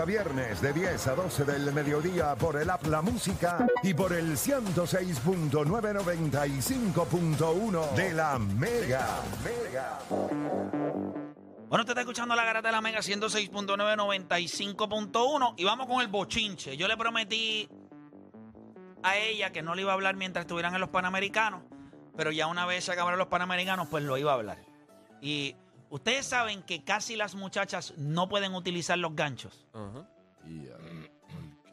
A viernes de 10 a 12 del mediodía por el app La Música y por el 106.995.1 de la Mega. Mega. Bueno, usted está escuchando la garata de la Mega 106.995.1 y vamos con el bochinche. Yo le prometí a ella que no le iba a hablar mientras estuvieran en los Panamericanos, pero ya una vez se acabaron los Panamericanos, pues lo iba a hablar. Y ustedes saben que casi las muchachas no pueden utilizar los ganchos. Y,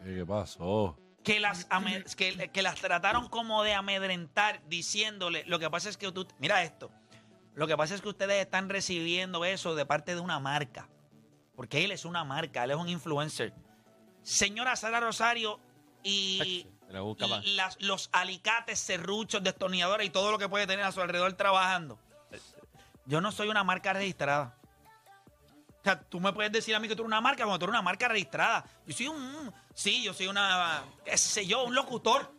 ¿qué, qué pasó? que las, ame- que, que las trataron como de amedrentar, diciéndole, lo que pasa es que tú, mira esto, lo que pasa es que ustedes están recibiendo eso de parte de una marca, porque él es una marca, él es un influencer. Señora Sara Rosario y, Se le busca más. y las- los alicates, serruchos, destornilladores y todo lo que puede tener a su alrededor trabajando. Yo no soy una marca registrada. O sea, tú me puedes decir a mí que tú eres una marca cuando tú eres una marca registrada. Yo soy un. Sí, yo soy una. qué sé yo, un locutor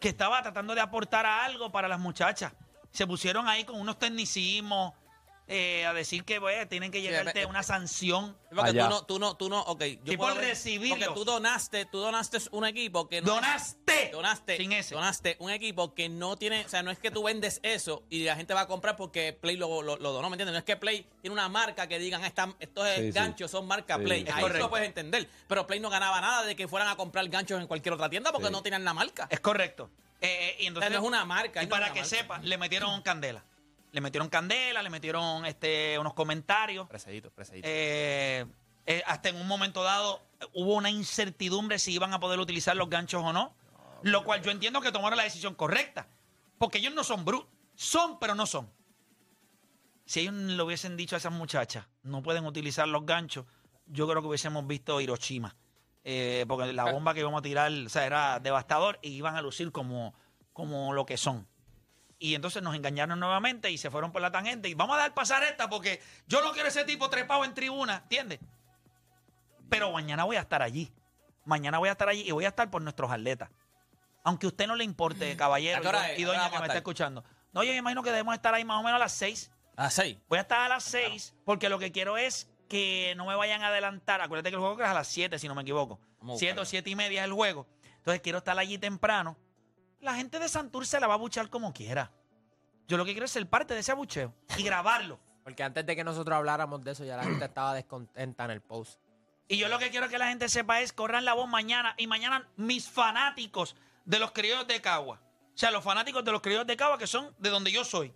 que estaba tratando de aportar algo para las muchachas. Se pusieron ahí con unos tecnicismos eh, a decir que pues, tienen que llegarte una sanción. Porque Allá. tú no, tú no, tú no, ok. Yo Y puedo por ver- recibirlo. Porque tú donaste, tú donaste un equipo que no. ¡Donaste! Donaste, Sin ese. donaste un equipo que no tiene, o sea, no es que tú vendes eso y la gente va a comprar porque Play lo, lo, lo donó, ¿me entiendes? No es que Play tiene una marca que digan, "Ah, están, estos Sí, sí. ganchos son marca Sí, Play. Ahí Correcto. lo puedes entender. Pero Play no ganaba nada de que fueran a comprar ganchos en cualquier otra tienda porque Sí. no tenían la marca. Es correcto. Eh, eh, y O entonces, sea, no es una marca. Y no es para una que marca. sepa, le metieron candela. Le metieron candela, le metieron este, unos comentarios. Presadito, presadito. Eh, eh, hasta en un momento dado hubo una incertidumbre si iban a poder utilizar los ganchos o no. Lo cual yo entiendo que tomaron la decisión correcta. Porque ellos no son brutos. Son, pero no son. Si ellos le hubiesen dicho a esas muchachas, no pueden utilizar los ganchos, yo creo que hubiésemos visto Hiroshima. Eh, porque la bomba que íbamos a tirar o sea, era devastador y iban a lucir como, como lo que son. Y entonces nos engañaron nuevamente y se fueron por la tangente. Y vamos a dar pasar esta porque yo no quiero ese tipo trepado en tribuna, ¿entiendes? Pero mañana voy a estar allí. Mañana voy a estar allí y voy a estar por nuestros atletas. Aunque a usted no le importe, caballero ¿A qué hora y, doña que me está escuchando. No, yo me imagino que debemos estar ahí más o menos a las seis. A las seis. Voy a estar a las 6 porque lo que quiero es que no me vayan a adelantar. Acuérdate que el juego es a las 7, si no me equivoco. 7 o. 7 y media es el juego. Entonces quiero estar allí temprano. La gente de Santurce la va a buchar como quiera. Yo lo que quiero es ser parte de ese abucheo y grabarlo. Porque antes de que nosotros habláramos de eso, ya la gente estaba descontenta en el post. Y yo lo que quiero que la gente sepa es corran la voz mañana. Y mañana mis fanáticos de los criollos de Cagua. O sea, los fanáticos de los criollos de Cagua que son de donde yo soy.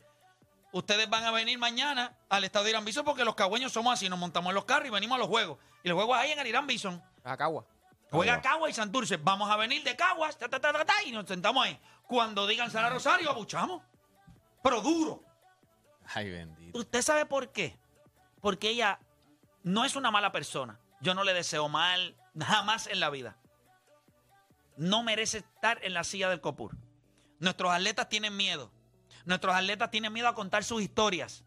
Ustedes van a venir mañana al estado de Irán Bison porque los cagüeños somos así. Nos montamos en los carros y venimos a los juegos. Y los juegos ahí en el Irán Bison. Acagua. Juega Cagua y Santurce. Vamos a venir de Caguas ta, ta, ta, ta, ta, y nos sentamos ahí. Cuando digan Sara Rosario, abuchamos. Pero duro. Ay, bendito. ¿Usted sabe por qué? Porque ella no es una mala persona. Yo no le deseo mal jamás en la vida. No merece estar en la silla del Copur. Nuestros atletas tienen miedo. Nuestros atletas tienen miedo a contar sus historias.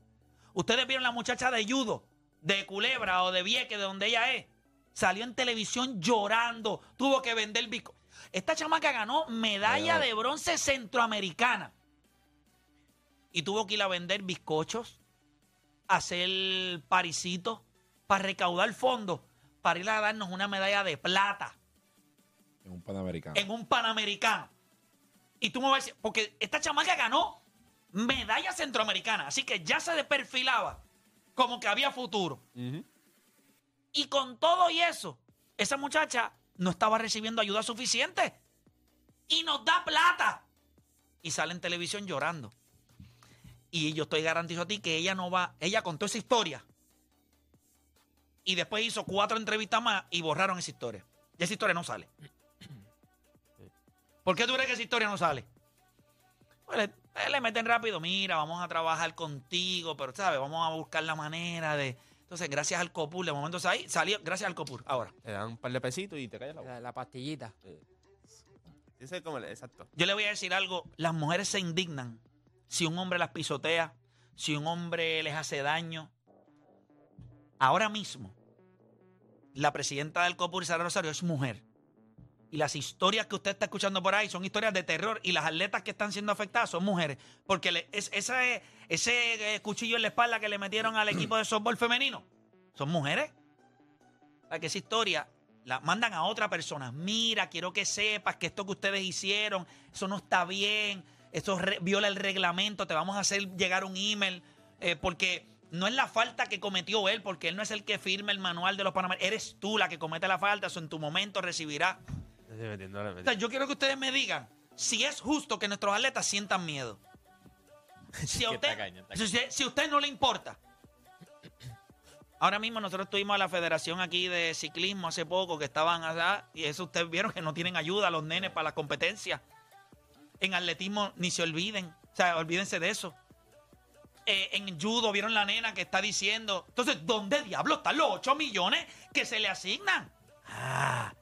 Ustedes vieron la muchacha de judo, de Culebra o de Vieque, de donde ella es. Salió en televisión llorando. Tuvo que vender bico. Esta chamaca ganó medalla de bronce centroamericana. Y tuvo que ir a vender bizcochos, hacer parisitos, para recaudar fondos, para ir a darnos una medalla de plata En un panamericano. en un panamericano. Y tú me vas a decir, porque esta chamaca ganó medalla centroamericana, así que ya se perfilaba como que había futuro. Y con todo y eso, esa muchacha no estaba recibiendo ayuda suficiente. Y nos da plata. Y sale en televisión llorando. Y yo estoy garantizado a ti que ella no va, ella contó esa historia. Y después hizo cuatro entrevistas más y borraron esa historia. Y esa historia no sale. ¿Por qué tú crees que esa historia no sale? Pues le, le meten rápido, mira, vamos a trabajar contigo, pero sabes, vamos a buscar la manera de. Entonces, gracias al COPUR, de momento ahí salió, gracias al COPUR. Ahora, Te dan un par de pesitos y te callas la boca. La, la pastillita. Ese es como el, exacto. yo le voy a decir algo: las mujeres se indignan si un hombre las pisotea, si un hombre les hace daño. Ahora mismo, la presidenta del COPUR, Sara Rosario, es mujer. Y las historias que usted está escuchando por ahí son historias de terror. Y las atletas que están siendo afectadas son mujeres. Porque le- es, ese, ese eh, cuchillo en la espalda que le metieron al equipo de softball femenino son mujeres. para que esa historia la mandan a otra persona. Mira, quiero que sepas que esto que ustedes hicieron, eso no está bien, eso viola el reglamento, te vamos a hacer llegar un email, eh, porque no es la falta que cometió él, porque él no es el que firma el manual de los panameños, eres tú la que comete la falta, eso en tu momento recibirá. O sea, yo quiero que ustedes me digan si es justo que nuestros atletas sientan miedo. Si a usted, si, usted- si a usted no le importa. Ahora mismo nosotros estuvimos a la federación aquí de ciclismo hace poco que estaban allá y eso ustedes vieron que no tienen ayuda a los nenes para la competencia. En atletismo ni se olviden, o sea, olvídense de eso. Eh, en judo vieron la nena que está diciendo, entonces, ¿dónde diablo están los 8 millones que se le asignan? Ah,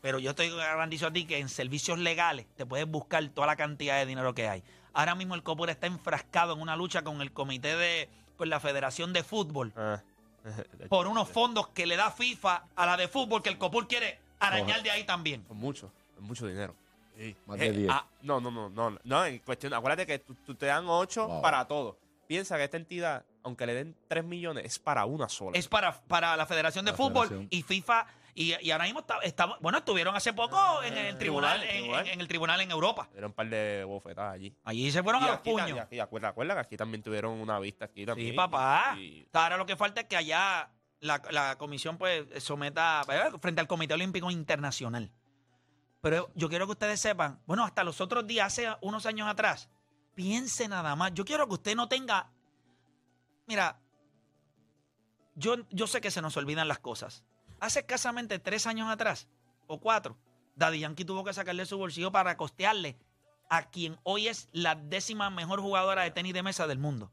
pero yo estoy garantizo a ti que en servicios legales te puedes buscar toda la cantidad de dinero que hay. Ahora mismo el COPUR está enfrascado en una lucha con el comité de, con la Federación de Fútbol Ah. por unos fondos que le da FIFA a la de fútbol que el COPUR quiere arañar de ahí también. Con mucho, con mucho dinero. Sí. Más de Eh, 10. ah, no, no, no, no, no, en cuestión, acuérdate que tú, tú te dan 8 Wow. para todo. Piensa que esta entidad, aunque le den 3 millones, es para una sola. Es para, para la Federación de La Fútbol federación. y FIFA. Y, y ahora mismo está, está- bueno, estuvieron hace poco en el tribunal, tribunal, en, tribunal. en el tribunal en Europa. Era un par de bofetadas allí. Allí se fueron Y a los aquí, ta- y puños. aquí, acuerda, acuerda que aquí también tuvieron una vista aquí también. Sí, papá. Y- Ahora lo que falta es que allá la, la comisión pues someta eh, frente al Comité Olímpico Internacional. Pero yo quiero que ustedes sepan, bueno, hasta los otros días, hace unos años atrás, piense nada más. Yo quiero que usted no tenga. Mira, yo, yo sé que se nos olvidan las cosas. Hace escasamente tres años atrás, o cuatro, Daddy Yankee tuvo que sacarle su bolsillo para costearle a quien hoy es la décima mejor jugadora de tenis de mesa del mundo.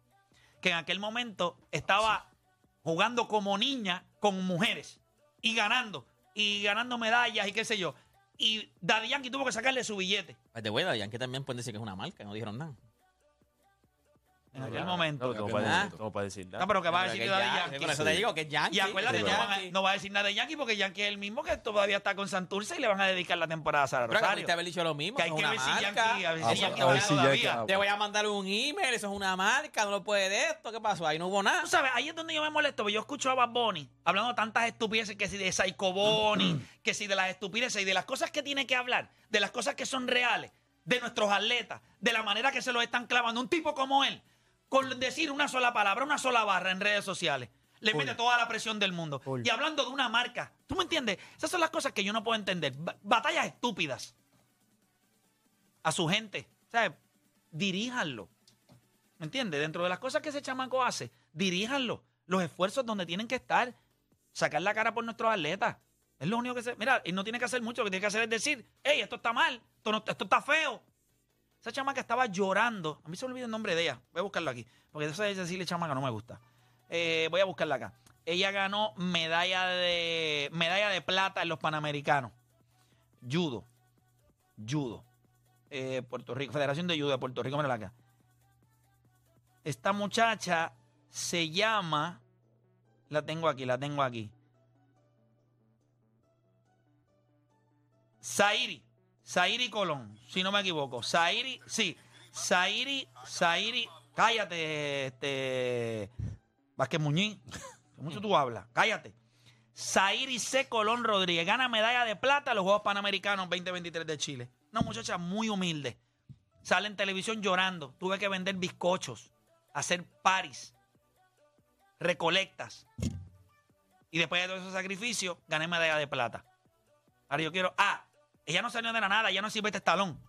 Que en aquel momento estaba jugando como niña con mujeres y ganando, y ganando medallas y qué sé yo. Y Daddy Yankee tuvo que sacarle su billete De bueno, Yankee también pueden decir que es una marca, no dijeron nada. En aquel No, momento. No, aquel puedes momento. decir- nada. No, pero que va a Pero decir Daddy ya- Yankee. Por eso te digo que es Yankee. Y acuérdate, no, va a decir nada de Yankee porque Yankee es el mismo que todavía está con Santurce y le van a dedicar la temporada a Sara Pero que Rosario. pudiste haber dicho lo mismo. Que hay que una ver si. Yankee, a ver si Ah, Yankee si Yankee- todavía. Te voy a mandar un email, eso es una marca, no lo puede de esto. ¿Qué pasó? Ahí no hubo nada. Tú sabes, ahí es donde yo me molesto, porque yo escucho a Bad Bunny hablando tantas estupideces que si de Psycho Bunny, que si de las estupideces y de las cosas que tiene que hablar, de las cosas que son reales, de nuestros atletas, de la manera que se los están clavando. Un tipo como él, con decir una sola palabra, una sola barra en redes sociales, le mete toda la presión del mundo. Y hablando de una marca, ¿tú me entiendes? Esas son las cosas que yo no puedo entender. Ba- batallas estúpidas. A su gente. O sea, diríjanlo. ¿Me entiendes? Dentro de las cosas que ese chamaco hace, diríjanlo. Los esfuerzos donde tienen que estar. Sacar la cara por nuestros atletas. Es lo único que se. Mira, y no tiene que hacer mucho. Lo que tiene que hacer es decir, hey, esto está mal, esto, no- esto está feo. Esa chamaca estaba llorando. A mí se me olvida el nombre de ella. Voy a buscarlo aquí. Porque eso de decirle chamaca no me gusta. Eh, voy a buscarla acá. Ella ganó medalla de medalla de plata en los Panamericanos. Judo. Judo. Eh, Puerto Rico. Federación de Judo de Puerto Rico. Mírala acá. Esta muchacha se llama. La tengo aquí, la tengo aquí. Zairi. Zairi Colón, si no me equivoco. Zairi, sí. Zairi, Zairi. Cállate, este. Vázquez Muñiz. Mucho tú hablas. Cállate. Zairi C. Colón Rodríguez gana medalla de plata en los Juegos Panamericanos 2023 de Chile. Una muchacha muy humilde. Sale en televisión llorando. Tuve que vender bizcochos, hacer paris, recolectas. Y después de todo ese sacrificio, gané medalla de plata. Ahora yo quiero. Ah, ella no salió de la nada, ella no sirve este estalón.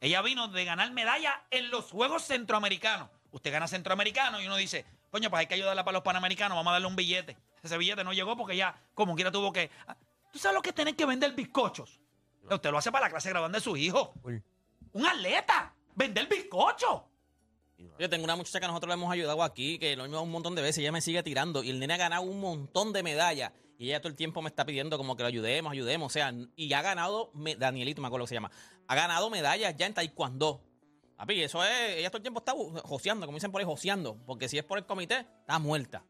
Ella vino de ganar medalla en los Juegos Centroamericanos. Usted gana Centroamericano y uno dice, coño, pues hay que ayudarla para los Panamericanos, vamos a darle un billete. Ese billete no llegó porque ya, como quiera, tuvo que. Ah, ¿Tú sabes lo que es tener que vender bizcochos? Usted lo hace para la clase graduanda de su hijo. Full. Un atleta. Vender bizcocho. Yo tengo una muchacha que nosotros le hemos ayudado aquí, que lo mismo un montón de veces, ella me sigue tirando y el nene ha ganado un montón de medallas y ella todo el tiempo me está pidiendo como que lo ayudemos, ayudemos, o sea, y ha ganado, me- Danielito me acuerdo que se llama, ha ganado medallas ya en Taekwondo. Papi, eso es, ella todo el tiempo está joseando, como dicen por ahí, joseando, porque si es por el comité, está muerta.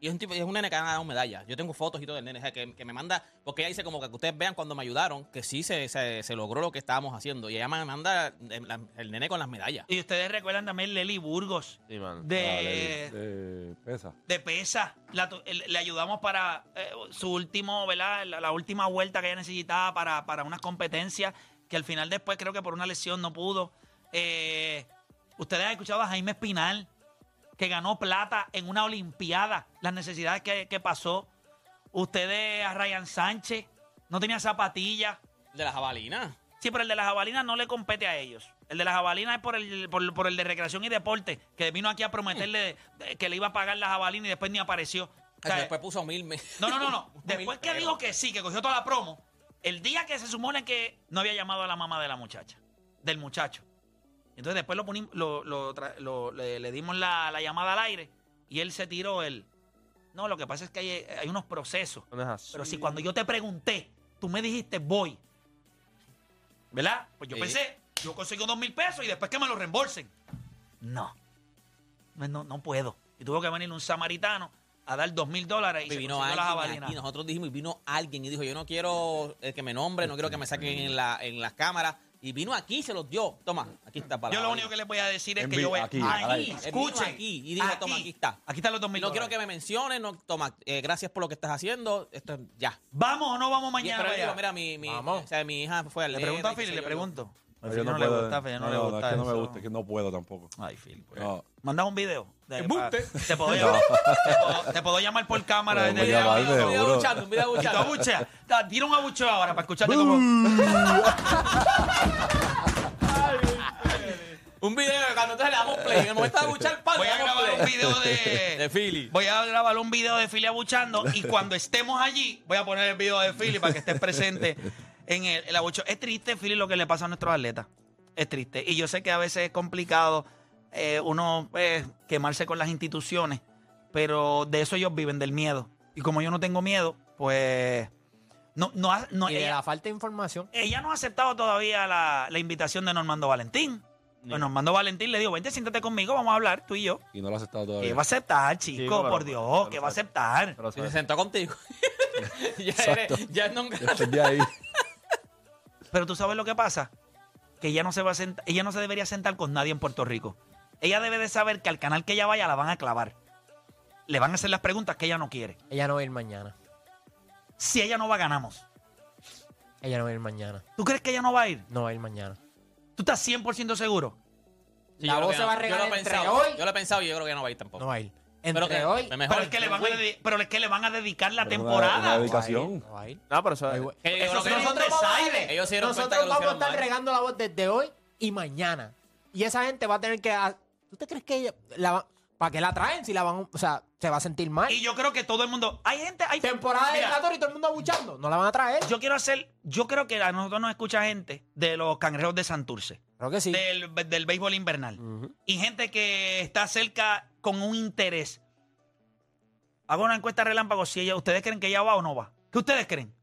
Y es un tipo, es un nene que ha ganado medalla. Yo tengo fotos y todo del nene, o sea, que, que me manda, porque ella dice como que ustedes vean cuando me ayudaron, que sí se, se, se logró lo que estábamos haciendo. Y ella me manda el, la- el nene con las medallas. Y ustedes recuerdan también Lely Burgos Sí, mano. de, De pesa. de pesa. La le ayudamos para eh, su último, ¿verdad? La, la última vuelta que ella necesitaba para, para unas competencias que al final después creo que por una lesión no pudo. Eh, ustedes han escuchado a Jaime Espinal que ganó plata en una olimpiada, las necesidades que, que pasó. Ustedes a Ryan Sánchez, no tenía zapatillas. De la jabalina. Sí, pero el de las jabalinas no le compete a ellos. El de las jabalinas es por el, por, por el de recreación y deporte, que vino aquí a prometerle que le iba a pagar la jabalina y después ni apareció. O sea, después puso mil. me- no, no, no, no. Después que dijo que sí, que cogió toda la promo, el día que se supone que no había llamado a la mamá de la muchacha, del muchacho. Entonces después lo punim- lo, lo tra- lo- le, le dimos la, la llamada al aire y él se tiró el... No, lo que pasa es que hay, hay unos procesos. No. Pero si cuando yo te pregunté, tú me dijiste voy, ¿verdad? Pues yo Sí. pensé, yo consigo dos mil pesos y después que me lo reembolsen. No. No, no, puedo. Y tuvo que venir un samaritano a dar dos mil dólares y se vino alguien aquí, nosotros dijimos, y vino alguien y dijo, yo no quiero eh, que me nombre, no quiero que me saquen en, la, en las cámaras. Y vino aquí y se los dio. Toma, aquí está para Yo lo único que les voy a decir es En que yo voy aquí, ahí, escuchen. aquí y dijo, toma, aquí está. Aquí están los dos Y mil no quiero que me menciones, no, toma, eh, gracias por lo que estás haciendo. Esto es ya. ¿Vamos o no vamos Y- mañana pero digo, allá? mira, mi, mi, Vamos. o sea, mi hija fue al Le pregunto a Philly, le pregunto. A No, yo no no le puedo. gusta, a Philly no no, le no, gusta es que no me gusta, es que no puedo tampoco. Ay, Phil. pues. No. Manda un video. de- pa- Te puedo, llamar, te, puedo, te puedo llamar por cámara. No, desde llamarme, Un video abuchando, un video abuchando. abuchea. Tira un abucheo ahora para escucharte como. Un video que cuando entonces le damos play. En el momento de abuchar, ¡pam! Voy a grabar un play. video de. De Philly. Voy a grabar un video de Philly abuchando y cuando estemos allí voy a poner el video de Philly para que estés presente en el, el abucheo. Es triste, Philly, lo que le pasa a nuestros atletas. Es triste. Y yo sé que a veces es complicado eh, uno pues, quemarse con las instituciones, pero de eso ellos viven, del miedo. Y como yo no tengo miedo, pues... No, no, ha- no, Y de ella, la falta de información. ella no ha aceptado todavía la, la invitación de Normando Valentín. Pues Normando Valentín le digo, vente, siéntate conmigo, vamos a hablar, tú y yo. Y no lo has aceptado ¿Qué todavía. va a aceptar, chico? Pero- por Dios, pero ¿qué va a aceptar? Pero Y se sentó contigo. ya eres, ya no Después de ahí. Pero tú sabes lo que pasa, que ella no se va a sentar, ella no se debería sentar con nadie en Puerto Rico. Ella debe de saber que al canal que ella vaya la van a clavar. Le van a hacer las preguntas que ella no quiere. Ella no va a ir mañana. Si ella no va, ganamos. Ella no va a ir mañana. ¿Tú crees que ella no va a ir? No va a ir mañana. ¿Tú estás 100% seguro? Sí, La voz se no. va a Yo regar lo he entre pensado. hoy- Yo lo he pensado y yo creo que no va a ir tampoco. No va a ir. Pero Entre que hoy. mejor. Pero es, que le van a pero es que le van a dedicar la Pero una- temporada. una dedicación. No pero eso sería un Nosotros vamos Ellos Nosotros vamos a estar mal. regando la voz desde hoy y mañana. Y esa gente va a tener que. a- ¿Tú te crees que ella la va- ¿Para qué la traen? Si la van, o sea, se va a sentir mal. Y yo creo que todo el mundo. Hay gente. Hay Temporada de Mira, y todo el mundo abuchando. No la van a traer. Yo quiero hacer. Yo creo que a nosotros nos escucha gente de los cangrejos de Santurce. Creo que sí. del, del béisbol invernal. Y gente que está cerca con un interés. Hago una encuesta relámpago si ella, ustedes creen que ella va o no va. ¿Qué ustedes creen?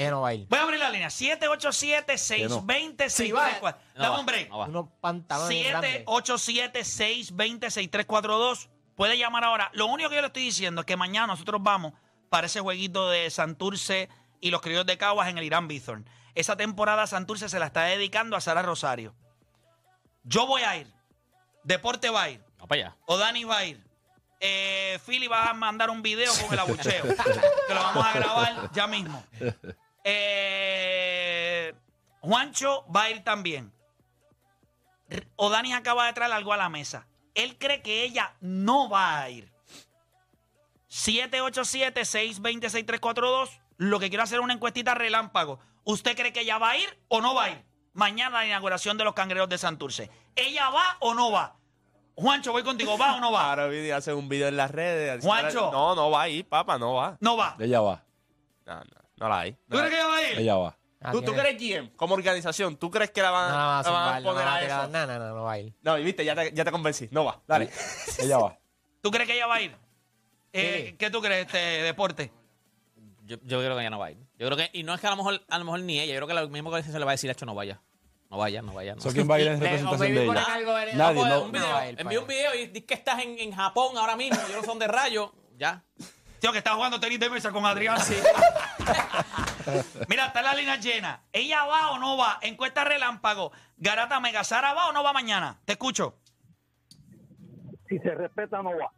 Ella no va a ir. Voy a abrir la línea. 787-620-634. Sí, va. No Dame va, un break. Unos pantalones grandes. 787-620-6342. Puede llamar ahora. Lo único que yo le estoy diciendo es que mañana nosotros vamos para ese jueguito de Santurce y los criollos de Caguas en el Irán Bithorn. Esa temporada Santurce se la está dedicando a Sara Rosario. Yo voy a ir. Deporte va a ir. Para allá. O Dani va a ir. Eh, Philly va a mandar un video con el abucheo. que lo vamos a grabar ya mismo. Eh, Juancho va a ir también. R- O Dani acaba de traer algo a la mesa. Él cree que ella no va a ir. 787-620-6342. Lo que quiero hacer es una encuestita relámpago. ¿Usted cree que ella va a ir o no va a ir? Mañana la inauguración de los cangreos de Santurce. ¿Ella va o no va? Juancho, voy contigo. ¿Va o no va? Ahora Vidi hace un video en las redes. Juancho. No, no va a ir, papá, no va. No va. Ella va. No, no, no la hay. ¿Tú la crees que ella va a ir? Ella va. Ah, ¿Tú, crees GM como organización? ¿Tú crees que la van, No, a la van a zumbar, no, poner a a eso? no, no, no, no va a ir. No, y viste, ya te, ya te convencí. No va, dale. Ella va. ¿Tú crees que ella va a ir? Eh, Sí. ¿Qué tú crees, este deporte? Yo, yo creo que ella no va a ir. Yo creo que, y no es que a lo mejor, a lo mejor ni ella, yo creo que lo mismo que se le va a decir, hecho, no vaya. No vaya, no vaya. No. ¿So quién va a ir en representación de ella? algo Nadie, no. un video, no a para un video y di que estás en, en Japón ahora mismo, yo no son de rayo, ya. Tío, que está jugando tenis de mesa con Adrián. Mira, está la línea llena. ¿Ella va o no va? Encuesta relámpago. Garata Mega, ¿Sara va o no va mañana? Te escucho. Si se respeta, no va.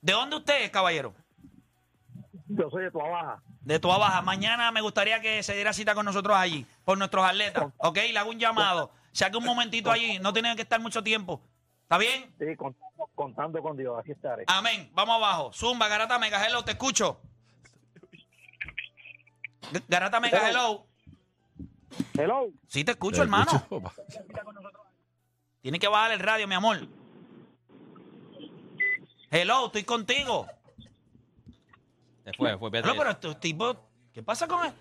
¿De dónde usted es, caballero? Yo soy de tu baja. De tu baja. Mañana me gustaría que se diera cita con nosotros allí, por nuestros atletas. ¿Ok? Le hago un llamado. Saque un momentito allí. No tienen que estar mucho tiempo. ¿Está bien? Sí, contando, contando con Dios. Aquí estaré. Amén. Vamos abajo. Zumba, Garata Mega, hello, te escucho. Garata Mega, hello. Hello. Sí, te escucho, Te hermano. Tienes que bajar el radio, mi amor. Hello, estoy contigo. Se fue, fue. No, pero estos tipos, ¿qué pasa con él?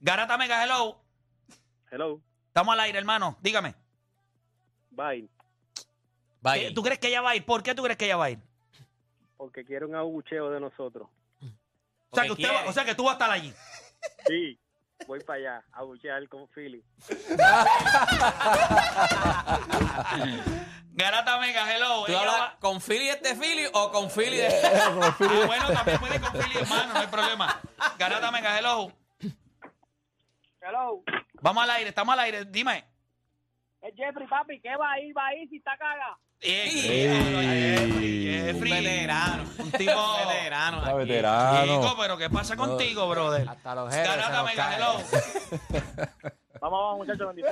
Garata Mega, hello. Hello. Estamos al aire, hermano. Dígame. Bye. ¿Qué- ¿Tú crees que ella va a ir? ¿Por qué tú crees que ella va a ir? Porque quiere un abucheo de nosotros. O sea, que usted va- o sea, que tú vas a estar allí. Sí. Voy para allá a abuchear con Philly. Garata Mega, hello. ¿Tú Ella hablas va- con Philly este Philly o con Philly de.? Ah, bueno, también puede con Philly, hermano, no hay problema. Garata Mega, hello. Hello. Vamos al aire, estamos al aire. Dime. Es Jeffrey, papi. ¿Qué va a ir? Va a ir si está caga. Ey. Jeffrey. Un veterano. Un tipo. Veterano. Aquí. veterano. Chico, pero ¿qué pasa contigo, brother? Hasta los jefes se Garata nos Mega, caen. hello. Vamos abajo, muchachos. Bendito.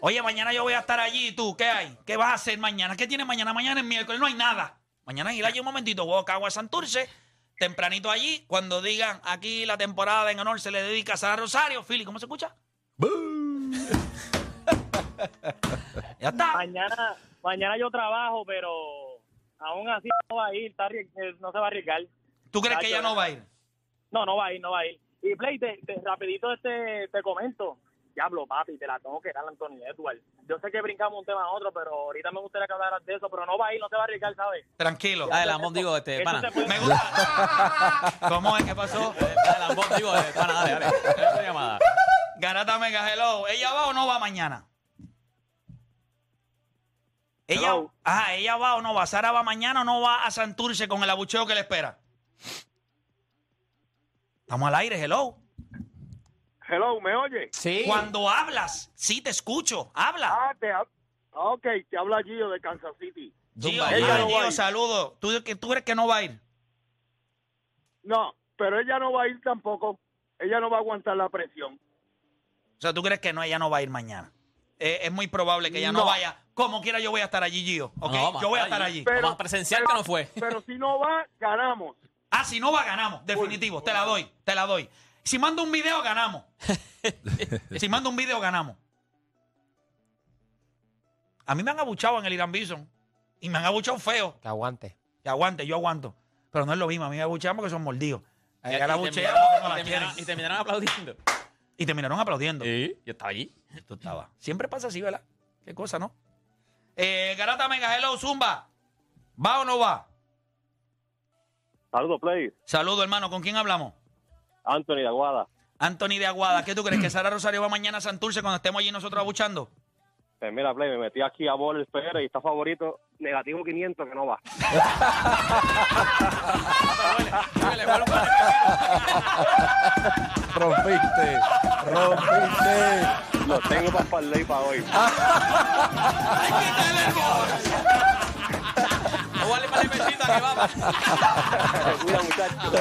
Oye, mañana yo voy a estar allí. ¿Tú qué hay? ¿Qué vas a hacer mañana? ¿Qué tienes mañana? Mañana es miércoles, no hay nada. Mañana ir allí un momentito, huevo Cagua Santurce. Tempranito allí, cuando digan aquí la temporada en honor se le dedica a Sara Rosario. Philly, ¿cómo se escucha? ya está. Mañana, mañana yo trabajo, pero aún así no va a ir. está eh, no se va a arriesgar. ¿Tú crees que ella no va a ir? No, no va a ir, no va a ir. Y Play, te, te- rapidito este, te comento. Diablo, papi, te la tengo que dar a Anthony Edwards. Yo sé que brincamos un tema a otro, pero ahorita me gustaría que hablaras de eso, pero no va a ir, no se va a arriesgar, ¿sabes? Tranquilo. Dale, Lambón, digo, este, pana. Me gusta. ¿Cómo es? ¿Qué pasó? Dale, Lambón, digo, este, pana, dale, dale. Esa llamada. Garata Mega Hello. ¿Ella va o no va mañana? Ella, Hello. ajá, ¿ella va o no va? ¿Sara va mañana o no va a Santurce con el abucheo que le espera? Estamos al aire, hello. Hello, ¿me oye? Sí. Cuando hablas, sí te escucho. Habla. Ah, te ah, ok, te habla Gio de Kansas City. Gio, ella no Gio, saludos. ¿Tú, que- ¿Tú crees que no va a ir? No, pero ella no va a ir tampoco. Ella no va a aguantar la presión. O sea, ¿tú crees que no, ella no va a ir mañana? Eh, es muy probable que ella no. No. vaya. Como quiera, yo voy a estar allí, Gio. yo voy a estar allí. allí. Pero- Vamos a presenciar que no fue. Pero si no va, ganamos. Ah, si no va, ganamos. Definitivo. Te la doy. Te la doy. Si mando un video, ganamos. si mando un video, ganamos. A mí me han abuchado en el Irán Bison. Y me han abuchado feo. Que aguante. Que aguante, yo aguanto. Pero no es lo mismo. A mí me abuchean porque son mordidos. La Y terminaron- y la terminaron- quieren. Y terminaron aplaudiendo. Y terminaron aplaudiendo. Sí, yo estaba allí. Tú estabas. Siempre pasa así, ¿verdad? Qué cosa, ¿no? Eh, Garata Mega, hello, Zumba. ¿Va o no va? Saludos, Play. Saludo, hermano. ¿Con quién hablamos? Anthony de Aguada. Anthony de Aguada. ¿Qué tú crees? ¿Que Sara Rosario va mañana a Santurce cuando estemos allí nosotros abuchando? Pues mira, Play, me metí aquí a Bol el PR y está favorito negativo 500 que no va. Rompiste. Rompiste. Lo tengo para parlay para hoy. Vamos a darle para la que vamos. Cuida, muchachos.